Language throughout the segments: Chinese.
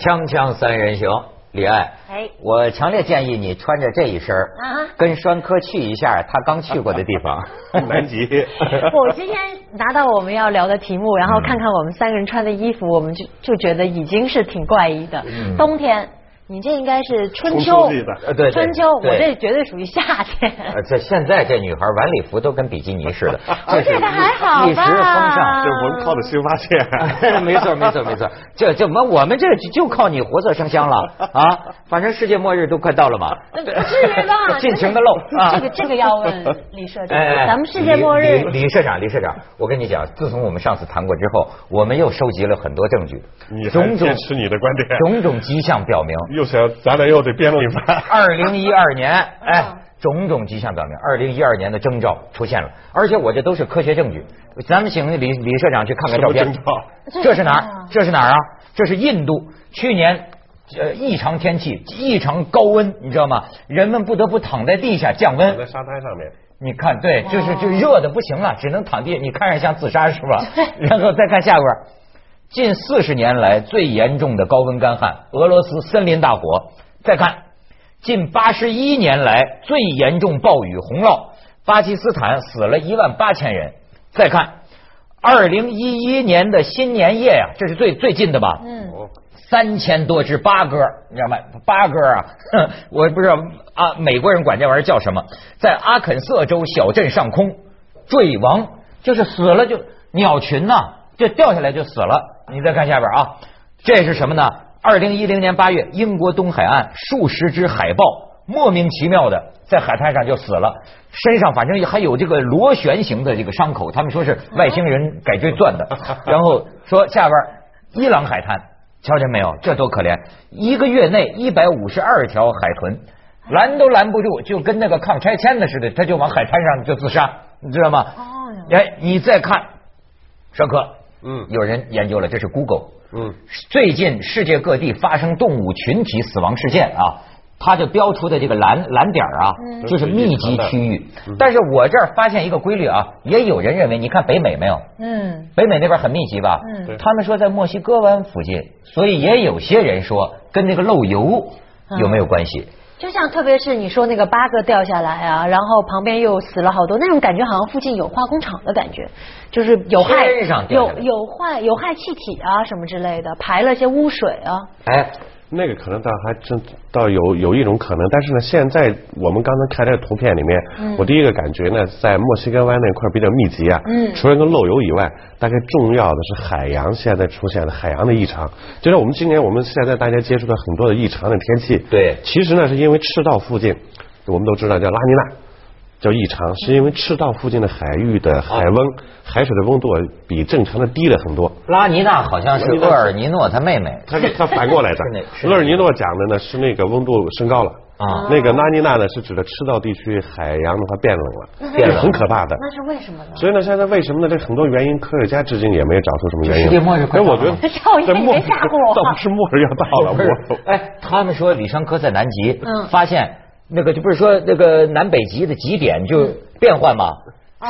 锵锵三人行，李艾，哎我强烈建议你穿着这一身跟栓科去一下他刚去过的地方。南极。我今天拿到我们要聊的题目，然后看看我们三个人穿的衣服，我们就就觉得已经是挺怪异的。嗯冬天，你这应该是春春秋呃对对春秋，我这绝对属于夏天。呃，这现在这女孩晚礼服都跟比基尼似的，这是这个还好吧一时风尚。这文靠的新发现。没错，没错，没错，这怎么我们这就靠你活色生香了 啊！反正世界末日都快到了嘛，那至于吗？尽情的露啊！这个这个要问李社长，哎，咱们世界末日李社长，李社长，我跟你讲，自从我们上次谈过之后，我们又收集了很多证据种种坚持你的观点种种迹象表明，又想咱俩又得辩论一番。二零一二年，哎嗯，种种迹象表明，二零一二年的征兆出现了，而且我这都是科学证据。咱们请李李社长去看看照片征兆。这是哪儿这是哪儿啊？这是印度，去年。呃，异常天气，异常高温，你知道吗？人们不得不躺在地下降温在。沙滩上面，你看，对，就是就热的不行了，只能躺地。你看着像自杀是吧？然后再看下边儿，近四十年来最严重的高温干旱，俄罗斯森林大火。再看，近八十一年来最严重暴雨洪涝，巴基斯坦死了一万八千人。再看，二零一一年的新年夜呀、这是最最近的吧？嗯，哦，三千多只八哥，你知道吗？八哥啊，哼我不知道啊，美国人管这玩意儿叫什么？在阿肯色州小镇上空坠亡，就是死了就鸟群呐、就掉下来就死了。你再看下边啊，这是什么呢？二零一零年八月，英国东海岸数十只海豹莫名其妙的在海滩上就死了，身上反正还有这个螺旋形的这个伤口，他们说是外星人改锥钻的。然后说下边伊朗海滩。瞧见没有？这多可怜！一个月内一百五十二条海豚，拦都拦不住，就跟那个抗拆迁的似的，他就往海滩上就自杀，你知道吗？哦哎，你再看，上课，嗯。有人研究了，这是 Google，嗯，最近世界各地发生动物群体死亡事件啊，它就标出的这个蓝蓝点儿啊，嗯。就是密集区域。嗯。但是我这儿发现一个规律啊，也有人认为，你看北美没有？嗯，北美那边很密集吧？嗯。他们说在墨西哥湾附近，所以也有些人说跟那个漏油有没有关系？就像特别是你说那个八个掉下来啊，然后旁边又死了好多，那种感觉好像附近有化工厂的感觉，就是有害有有坏有害气体啊什么之类的，排了些污水啊。哎，那个可能倒还真倒有有一种可能，但是呢，现在我们刚才看这个图片里面，嗯。我第一个感觉呢，在墨西哥湾那块比较密集啊，嗯。除了个漏油以外，大概重要的是海洋现在出现的海洋的异常，就是我们今年我们现在大家接触到很多的异常的天气，对。其实呢是因为赤道附近，我们都知道叫拉尼娜。叫异常，是因为赤道附近的海域的海温、海水的温度比正常的低了很多。拉尼娜好像是厄尔尼诺他妹妹。他他反过来的。是那是，那勒尔尼诺讲的呢是那个温度升高了。啊。那个拉尼娜呢是指的赤道地区海洋的话变冷了，那是这是很可怕的。那是为什么呢？所以呢，现在为什么呢？这很多原因，科学家至今也没有找出什么原因。世界末日快到了所以我觉得 赵爷这末别吓唬我倒不是末日要到了，哎，他们说李尚科在南极，嗯。发现那个就不是说那个南北极的极点就变换吗，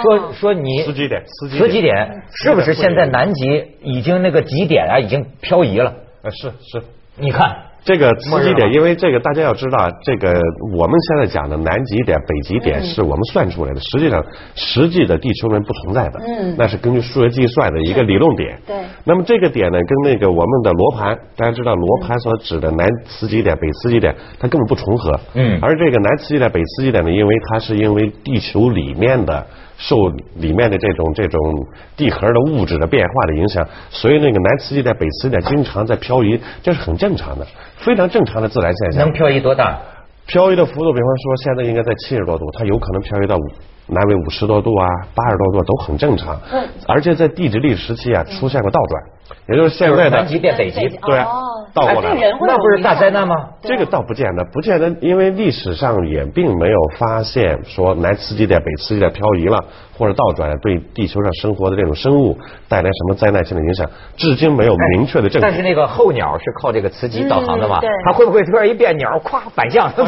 说哦。说你十几点十几点。点是不是现在南极已经那个极点啊已经漂移了？呃是是。你看这个磁极点，因为这个大家要知道，这个我们现在讲的南极点、北极点是我们算出来的，实际上实际的地球人不存在的，嗯。那是根据数学计算的一个理论点。对。那么这个点呢，跟那个我们的罗盘，大家知道罗盘所指的南磁极点、北磁极点，它根本不重合。嗯。而这个南磁极点、北磁极点呢，因为它是因为地球里面的受里面的这种这种地核的物质的变化的影响，所以那个南磁极点、北磁地带经常在漂移，这是很正常的，非常正常的自然现象能。漂移多大？漂移的幅度，比方说现在应该在七十多度，它有可能漂移到五南纬五十多度啊、八十多度都很正常。嗯而且在地质历史时期啊，出现过倒转，也就是现在的南极变北极，对倒过来那不是大灾难吗？这个倒不见得，不见得，因为历史上也并没有发现说南磁极点、北磁极点漂移了或者倒转了，对地球上生活的这种生物带来什么灾难性的影响，至今没有明确的证据。但是那个候鸟是靠这个磁极导航的嘛嗯，它会不会突然一变鸟，咵反向？飞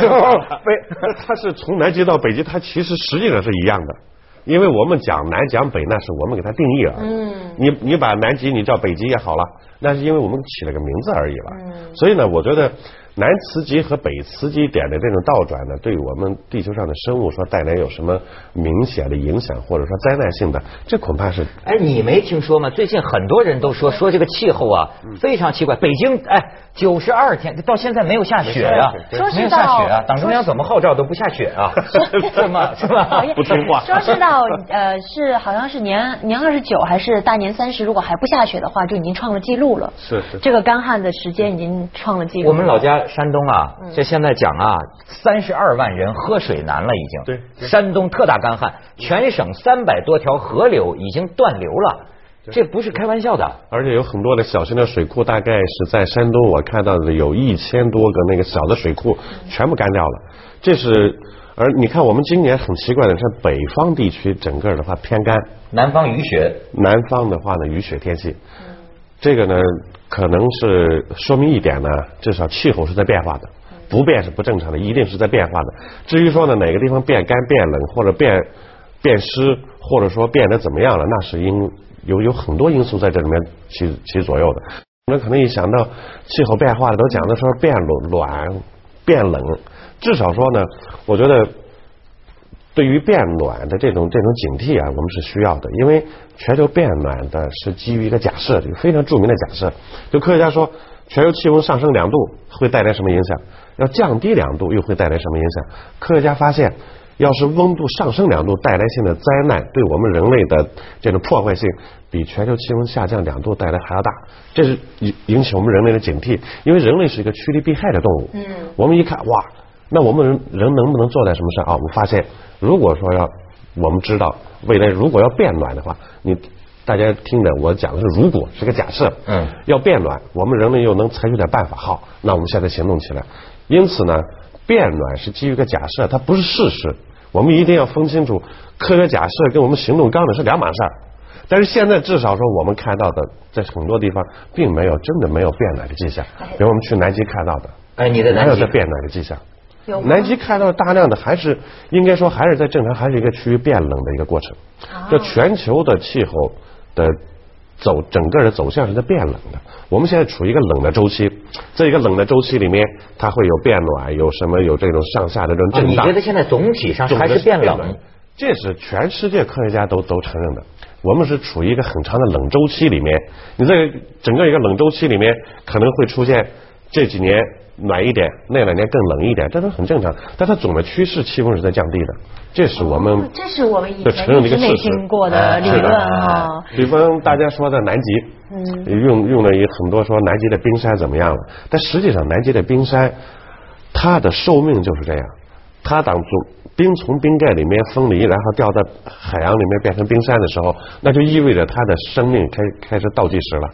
它是从南极到北极，它其实实际上是一样的。因为我们讲南讲北，那是我们给它定义了。嗯，你你把南极你叫北极也好了，那是因为我们起了个名字而已了。嗯，所以呢，我觉得。南磁极和北磁极点的这种倒转呢，对我们地球上的生物说带来有什么明显的影响，或者说灾难性的，这恐怕是。哎，你没听说吗？最近很多人都说说这个气候啊非常奇怪。北京哎，九十二天到现在没有下雪啊，没有下雪啊，党中央怎么号召都不下雪啊？是吗？是吧？不听话。说是到呃是好像是年年二十九还是大年三十，如果还不下雪的话，就已经创了记录了。是是。这个干旱的时间已经创了记录。我们老家。山东啊，这现在讲啊，三十二万人喝水难了，已经。对。山东特大干旱，全省三百多条河流已经断流了，这不是开玩笑的。而且有很多的小型的水库，大概是在山东，我看到的有一千多个那个小的水库全部干掉了。这是，而你看我们今年很奇怪的是，北方地区整个的话偏干，南方雨雪，南方的话呢雨雪天气。这个呢，可能是说明一点呢，至少气候是在变化的，不变是不正常的，一定是在变化的。至于说呢，哪个地方变干、变冷，或者变变湿，或者说变得怎么样了，那是因有有很多因素在这里面起起左右的。那可能一想到气候变化都讲的说变暖、变冷，至少说呢，我觉得。对于变暖的这种这种警惕啊，我们是需要的，因为全球变暖的是基于一个假设，一个非常著名的假设。就科学家说，全球气温上升两度会带来什么影响？要降低两度又会带来什么影响？科学家发现，要是温度上升两度带来性的灾难，对我们人类的这种破坏性，比全球气温下降两度带来还要大。这是引引起我们人类的警惕，因为人类是一个趋利避害的动物。嗯。我们一看，哇，那我们人人能不能做点什么事啊？我们发现。如果说要，我们知道未来如果要变暖的话，你大家听着，我讲的是如果是个假设，嗯，要变暖，我们人类又能采取点办法，好，那我们现在行动起来。因此呢，变暖是基于一个假设，它不是事实。我们一定要分清楚，科学假设跟我们行动纲领是两码事儿。但是现在至少说，我们看到的在很多地方并没有真的没有变暖的迹象，比如我们去南极看到的，哎，你的南极有在变暖的迹象。南极看到大量的还是应该说还是在正常，还是一个趋于变冷的一个过程。这全球的气候的走整个的走向是在变冷的。我们现在处于一个冷的周期，在一个冷的周期里面，它会有变暖，有什么有这种上下的这种震荡。你觉得现在总体上还是变冷？这是全世界科学家都都承认的。我们是处于一个很长的冷周期里面。你这个整个一个冷周期里面可能会出现这几年。暖一点，那两年更冷一点，这都很正常。但它总的趋势，气温是在降低的，这是我们这是我们以前一直没听过的理论啊。比方大家说的南极，嗯，用用了一很多说南极的冰山怎么样了，但实际上南极的冰山，它的寿命就是这样。它当从冰从冰盖里面分离，然后掉到海洋里面变成冰山的时候，那就意味着它的生命开开始倒计时了。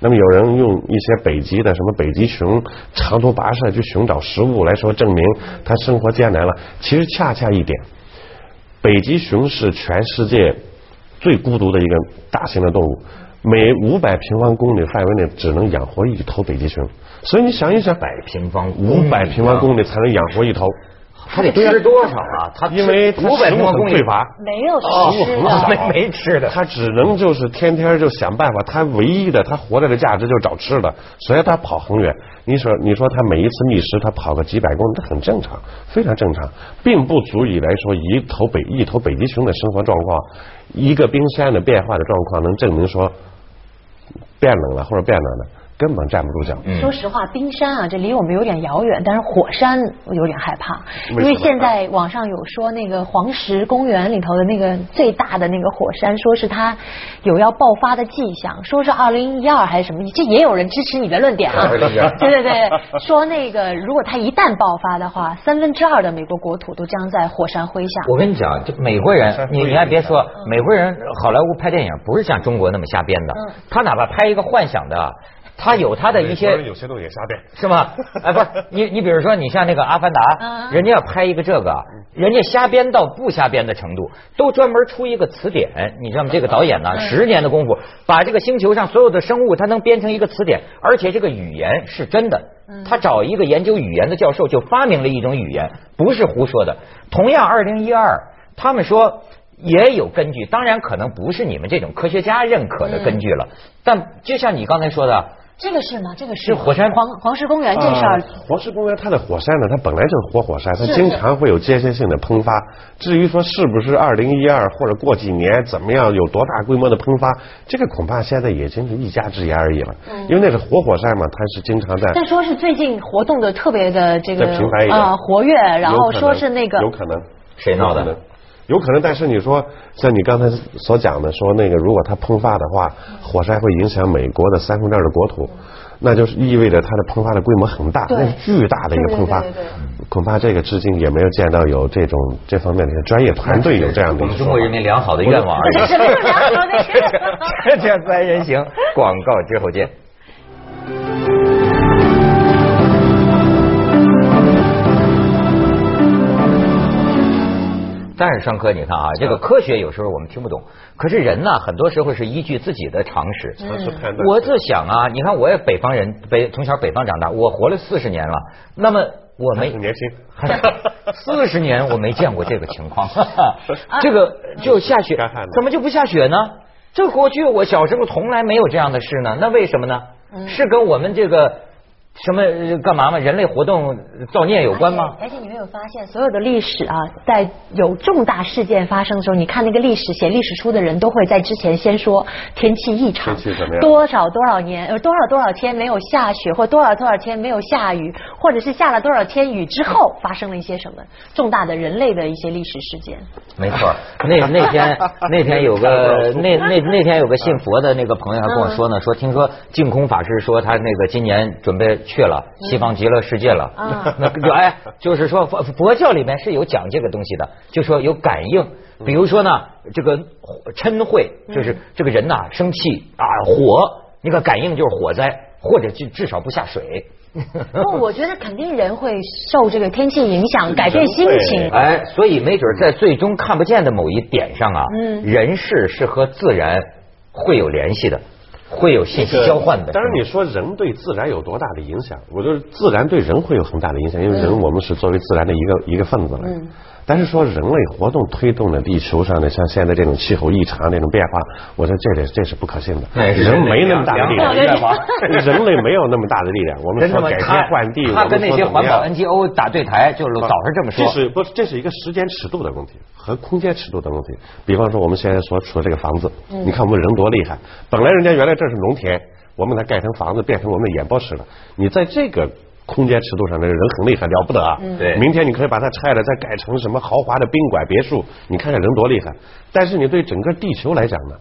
那么有人用一些北极的什么北极熊长途跋涉去寻找食物来说证明它生活艰难了，其实恰恰一点，北极熊是全世界最孤独的一个大型的动物，每五百平方公里范围内只能养活一头北极熊，所以你想一想，百平方五百平方公里才能养活一头。他得吃多少啊？他因为五百多公里匮乏，没有食物没没吃的，他只能就是天天就想办法。他唯一的他活着的价值就是找吃的，所以他跑很远。你说你说他每一次觅食，他跑个几百公里，这很正常，非常正常，并不足以来说一头北一头北极熊的生活状况，一个冰山的变化的状况能证明说变冷了或者变暖了。根本站不住脚。说实话，冰山啊，这离我们有点遥远。但是火山我有点害怕，因为现在网上有说那个黄石公园里头的那个最大的那个火山，说是它有要爆发的迹象，说是二零一二还是什么？这也有人支持你的论点啊。对对对，说那个如果它一旦爆发的话，三分之二的美国国土都将在火山灰下。我跟你讲，就美国人，你你还别说，美国人好莱坞拍电影不是像中国那么瞎编的，他哪怕拍一个幻想的。他有他的一些，有些东西也瞎编，是吗？哎，不是，你你比如说，你像那个《阿凡达》，人家要拍一个这个，人家瞎编到不瞎编的程度，都专门出一个词典。你知道吗？这个导演呢，十年的功夫，把这个星球上所有的生物，他能编成一个词典，而且这个语言是真的。他找一个研究语言的教授，就发明了一种语言，不是胡说的。同样，二零一二，他们说也有根据，当然可能不是你们这种科学家认可的根据了，但就像你刚才说的，这个是吗？这个是是火山黄黄石公园这事儿。啊，黄石公园它的火山呢，它本来就是活火山，它经常会有间歇性的喷发。至于说是不是二零一二或者过几年怎么样，有多大规模的喷发，这个恐怕现在也仅是一家之言而已了。因为那是活火山嘛，它是经常在但说是最近活动的特别的这个再频繁一点。啊活跃，然后说是那个有可能。谁闹的有可能但是你说像你刚才所讲的，说那个如果它喷发的话，火山会影响美国的三分之二的国土，那就是意味着它的喷发的规模很大，那是巨大的一个喷发对对对对。恐怕这个至今也没有见到有这种这方面的专业团队有这样的一个中国人民良好的愿望而已。这 三人行，广告之后见。但是商科，你看啊，这个科学有时候我们听不懂，可是人呢，很多时候是依据自己的常识。常识判断。我就想啊，你看我也北方人，北从小北方长大，我活了四十年了，那么我没年轻，四十年我没见过这个情况，这个就下雪怎么就不下雪呢？这过去我小时候从来没有这样的事呢，那为什么呢？是跟我们这个什么呃干嘛嘛？人类活动造孽有关吗？而且而且你没有发现，所有的历史啊，在有重大事件发生的时候，你看那个历史写历史书的人都会在之前先说天气异常，天气怎么样多少多少年呃多少多少天没有下雪，或多少多少天没有下雨，或者是下了多少天雨之后发生了一些什么重大的人类的一些历史事件。没错，那那天 那天有个那那那天有个信佛的那个朋友还跟我说呢，说听说净空法师说他那个今年准备去了西方极乐世界了，啊。那就哎就是说佛佛教里面是有讲这个东西的，就说有感应，比如说呢这个嗔恚就是这个人呐生气啊火，那个感应就是火灾，或者至至少不下水。不，我觉得肯定人会受这个天气影响，改变心情。哎，所以没准在最终看不见的某一点上啊，嗯。人事是和自然会有联系的，会有信息交换的。当然，你说人对自然有多大的影响？我觉得自然对人会有很大的影响，因为人我们是作为自然的一个一个分子了。嗯但是说人类活动推动了地球上的像现在这种气候异常这种变化，我说这这这是不可信的。人没那么大的力量，人类没有那么大的力量。我们？说改天换地，他我们跟那些环保 NGO 打对台，就是老是这么说。这是不是这是一个时间尺度的问题和空间尺度的问题？比方说我们现在所处的这个房子，嗯你看我们人多厉害，本来人家原来这是农田，我们给它盖成房子，变成我们的演播室了。你在这个空间尺度上，这个人很厉害，了不得啊！对明天你可以把它拆了，再改成什么豪华的宾馆、别墅，你看看人多厉害。但是你对整个地球来讲呢，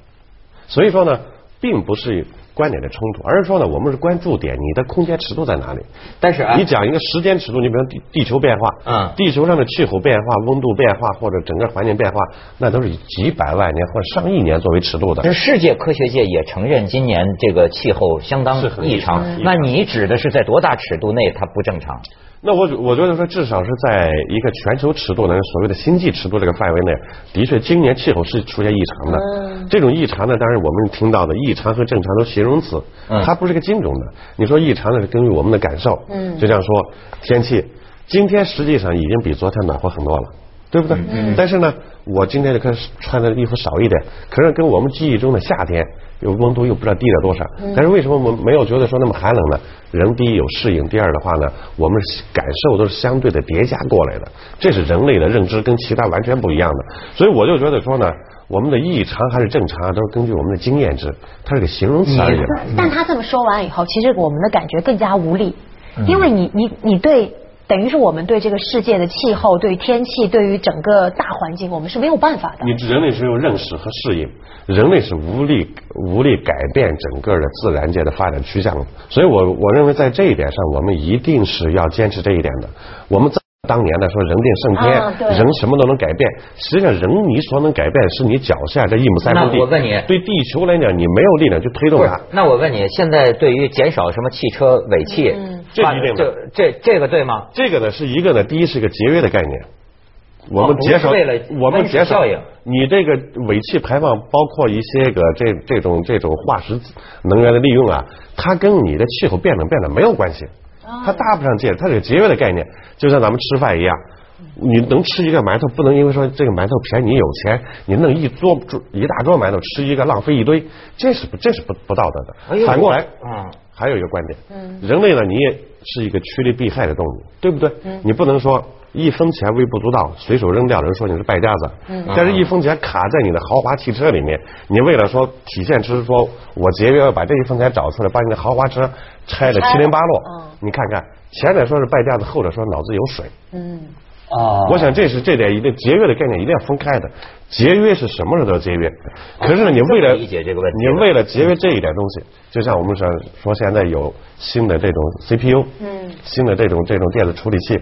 所以说呢，并不是观点的冲突，而是说呢，我们是关注点，你的空间尺度在哪里？但是啊你讲一个时间尺度，你比如地地球变化，嗯地球上的气候变化、温度变化或者整个环境变化，那都是以几百万年或者上亿年作为尺度的这。世界科学界也承认今年这个气候相当异常异常。那你指的是在多大尺度内它不正常？那我我觉得说，至少是在一个全球尺度的所谓的星际尺度这个范围内，的确今年气候是出现异常的。这种异常呢，当然我们听到的异常和正常都是形容词，嗯它不是个精准的。你说异常呢，是根据我们的感受，嗯就这样说，天气今天实际上已经比昨天暖和很多了。对不对？但是呢，我今天就开始穿的衣服少一点，可是跟我们记忆中的夏天有温度又不知道低了多少。但是为什么我们没有觉得说那么寒冷呢？人第一有适应，第二的话呢，我们感受都是相对的叠加过来的，这是人类的认知跟其他完全不一样的。所以我就觉得说呢，我们的异常还是正常，都是根据我们的经验值，它是个形容词而已。但他这么说完以后，其实我们的感觉更加无力，因为你你你对。等于是我们对这个世界的气候、对天气、对于整个大环境，我们是没有办法的。你人类是有认识和适应，人类是无力无力改变整个的自然界的发展趋向的。所以我我认为在这一点上，我们一定是要坚持这一点的。我们在当年呢说人定胜天，啊人什么都能改变，实际上人你所能改变是你脚下这一亩三分地。那我问你对地球来讲，你没有力量去推动它。，那我问你，现在对于减少什么汽车尾气，发这一定的这这这个对吗？这个呢是一个呢，第一是一个节约的概念。我们减少，为了我们节省效应你这个尾气排放，包括一些个这这种这种化石能源的利用啊，它跟你的气候变冷变暖没有关系，它搭不上界，它是个节约的概念，就像咱们吃饭一样。你能吃一个馒头，不能因为说这个馒头便宜，你有钱，你弄一桌桌一大桌馒头吃一个，浪费一堆，这是不这是不不道德的。哎反过来，嗯还有一个观点，人类呢，你也是一个趋利避害的动物，对不对？你不能说一分钱微不足道，随手扔掉，人说你是败家子。但是一分钱卡在你的豪华汽车里面，你为了说体现出说我节约，要把这一分钱找出来，把你的豪华车拆的七零八落。你看看，前者说是败家子，后者说脑子有水。嗯，哦我想这是这点一定节约的概念一定要分开的。节约是什么时候都要节约，可是呢，你为了解这个问题你为了节约这一点东西，就像我们说说现在有新的这种 CPU，嗯新的这种这种电子处理器，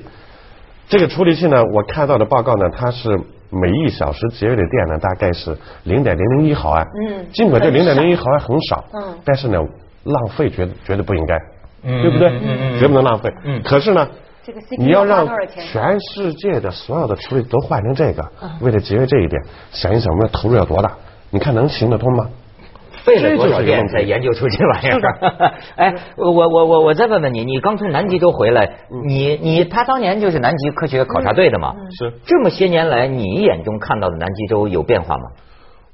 这个处理器呢，我看到的报告呢，它是每一小时节约的电呢，大概是零点零零一毫安。嗯尽管这零点零一毫安很少，嗯但是呢，浪费绝绝对不应该，嗯对不对？嗯嗯嗯绝不能浪费。嗯可是呢，这个 CPU 你要让全世界的所有的处理都换成这个，嗯为了节约这一点，想一想我们的投入要多大？你看能行得通吗？费了多少这就是一个问题电才研究出这玩意儿？哎，我我我我我再问问你，你刚从南极洲回来，你你他当年就是南极科学考察队的嘛？是这么些年来，你眼中看到的南极洲有变化吗？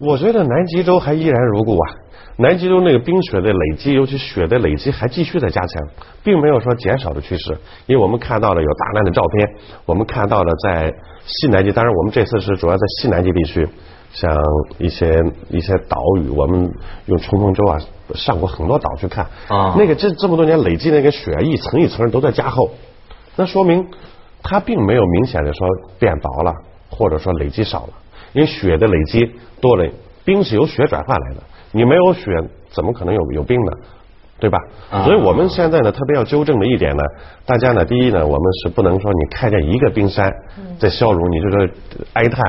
我觉得南极洲还依然如故啊。南极洲那个冰雪的累积，尤其雪的累积还继续在加强，并没有说减少的趋势。因为我们看到了有大量的照片，我们看到了在西南极，当然我们这次是主要在西南极地区，像一些一些岛屿，我们用冲锋舟啊上过很多岛去看。啊那个这这么多年累积那个雪，一层一层都在加厚，那说明它并没有明显的说变薄了，或者说累积少了。因为雪的累积多了，冰是由雪转化来的，你没有雪怎么可能有有冰呢？对吧？啊所以我们现在呢，特别要纠正的一点呢，大家呢，第一呢，我们是不能说你看见一个冰山在消融，你就说哀叹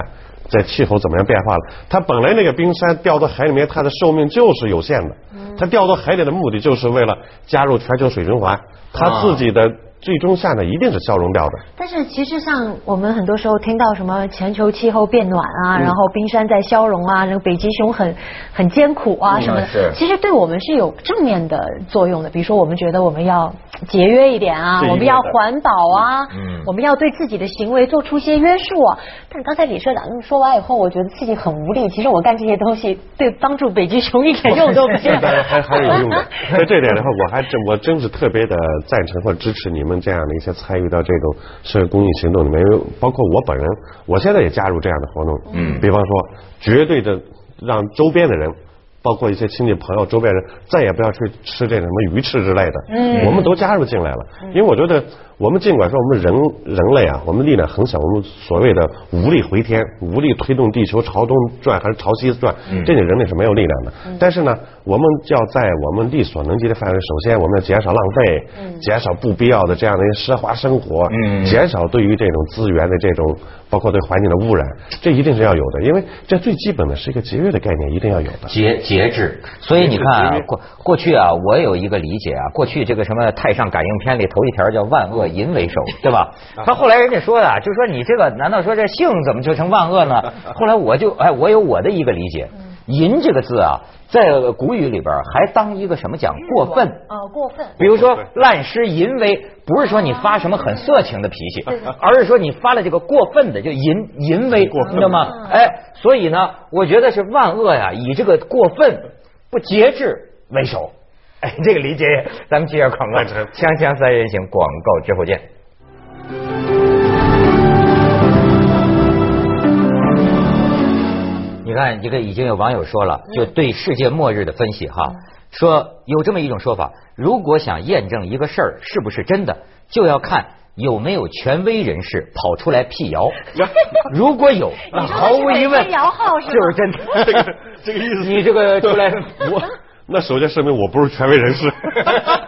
在气候怎么样变化了。它本来那个冰山掉到海里面，它的寿命就是有限的，它掉到海里的目的就是为了加入全球水循环，它自己的最终下呢一定是消融掉的。但是其实像我们很多时候听到什么全球气候变暖啊，然后冰山在消融啊，那个北极熊很很艰苦啊什么的，是其实对我们是有正面的作用的。比如说我们觉得我们要节约一点啊，我们要环保啊，嗯我们要对自己的行为做出些约束啊。但刚才李社长说完以后，我觉得自己很无力。其实我干这些东西对帮助北极熊一点用都没有。当然还还是有用的。在这点的话，我还真我真是特别的赞成或支持你们这样的一些参与到这种社会公益行动里面，因为包括我本人，我现在也加入这样的活动。嗯比方说，绝对的让周边的人。包括一些亲戚朋友、周边人，再也不要去吃这个什么鱼翅之类的。嗯我们都加入进来了，因为我觉得我们尽管说我们人人类啊，我们力量很小，我们所谓的无力回天、无力推动地球朝东转还是朝西转，嗯。这点人类是没有力量的。但是呢，我们就要在我们力所能及的范围，首先我们要减少浪费，减少不必要的这样的一些奢华生活，嗯。减少对于这种资源的这种，包括对环境的污染，这一定是要有的，因为这最基本的是一个节约的概念，一定要有的。节节制，所以你看啊，过过去啊，我有一个理解啊，过去这个什么太上感应篇里头一条叫万恶淫为首，对吧？他后来人家说的啊，就说你这个难道说这性怎么就成万恶呢？后来我就哎，我有我的一个理解，淫这个字啊，在古语里边还当一个什么讲过分。呃，过分。比如说滥施淫威，不是说你发什么很色情的脾气，而是说你发了这个过分的，就淫淫威，你知道吗？哎，所以呢，我觉得是万恶呀，以这个过分不节制为首。哎，这个理解，咱们接着广告，之后锵锵三人行，广告之后见。你看，这个已经有网友说了，就对世界末日的分析哈，说有这么一种说法，如果想验证一个事儿是不是真的，就要看有没有权威人士跑出来辟谣。如果有，毫无疑问就是真的。这个这个意思你这个出来，我那首先声明我不是权威人士，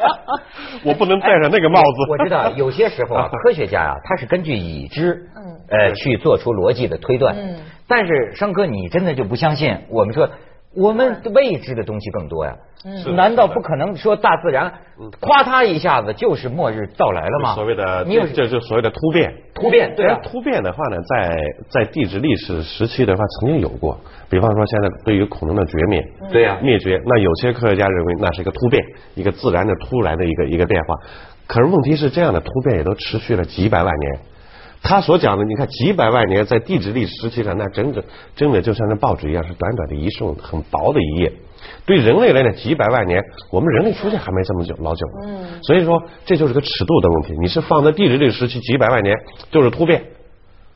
我不能戴上那个帽子。我知道有些时候啊，科学家啊，他是根据已知，嗯呃，去做出逻辑的推断。嗯但是生哥，你真的就不相信？我们说。我们未知的东西更多呀，嗯难道不可能说大自然夸它一下子就是末日到来了吗？所谓的你有这这就所谓的突变。突变，对啊但，突变的话呢，在在地质历史时期的话，曾经有过。比方说，现在对于恐龙的绝灭，对呀灭绝，那有些科学家认为那是一个突变，一个自然的突然的一个一个变化。可是问题是，这样的突变也都持续了几百万年。他所讲的，你看几百万年在地质历史时期上，那整整真的就像那报纸一样，是短短的一瞬，很薄的一页。对人类来讲，几百万年，我们人类出现还没这么久老久。嗯。所以说，这就是个尺度的问题。你是放在地质历史时期几百万年，就是突变；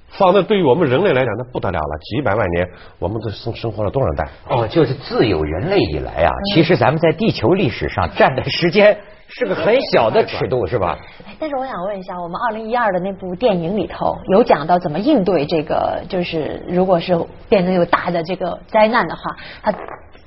放在对于我们人类来讲，那不得了了。几百万年，我们这生生活了多少代？哦，就是自有人类以来啊，其实咱们在地球历史上占的时间是个很小的尺度，是吧？但是我想问一下，我们二零一二的那部电影里头有讲到怎么应对这个，就是如果是变成有大的这个灾难的话，他。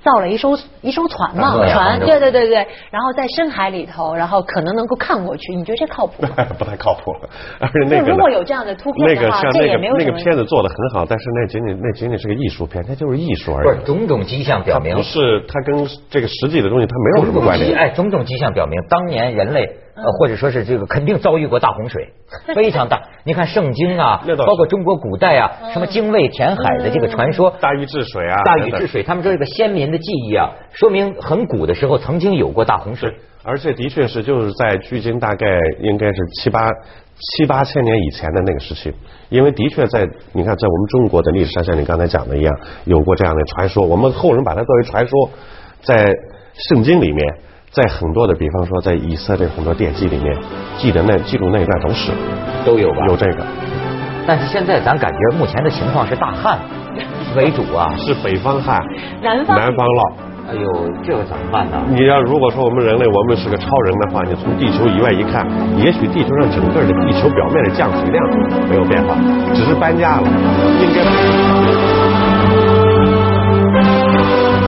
造了一艘一艘船嘛，船，对对对对，然后在深海里头，然后可能能够看过去，你觉得这靠谱吗？不太靠谱，而且那个如果有这样的突破的话，这也没有那个片子做的很好，但是那仅仅那仅仅是个艺术片，它就是艺术而已。不是种种迹象表明，不是它跟这个实际的东西它没有什么关联。哎，种种迹象表明，当年人类。呃，或者说是这个肯定遭遇过大洪水，非常大。你看圣经啊，包括中国古代啊，什么精卫填海的这个传说，大禹治水啊，大禹治水，他们说这个先民的记忆啊，说明很古的时候曾经有过大洪水。而且的确是就是在距今大概应该是七八七八千年以前的那个时期，因为的确在你看在我们中国的历史上，像你刚才讲的一样，有过这样的传说，我们后人把它作为传说，在圣经里面。在很多的，比方说在以色列很多典籍里面，记得那记录那一段都是都有吧？有这个。但是现在咱感觉目前的情况是大旱为主啊，是北方旱，南方南方涝。哎呦，这个怎么办呢？你要如果说我们人类我们是个超人的话，你从地球以外一看，也许地球上整个的地球表面的降水量没有变化，只是搬家了，应该。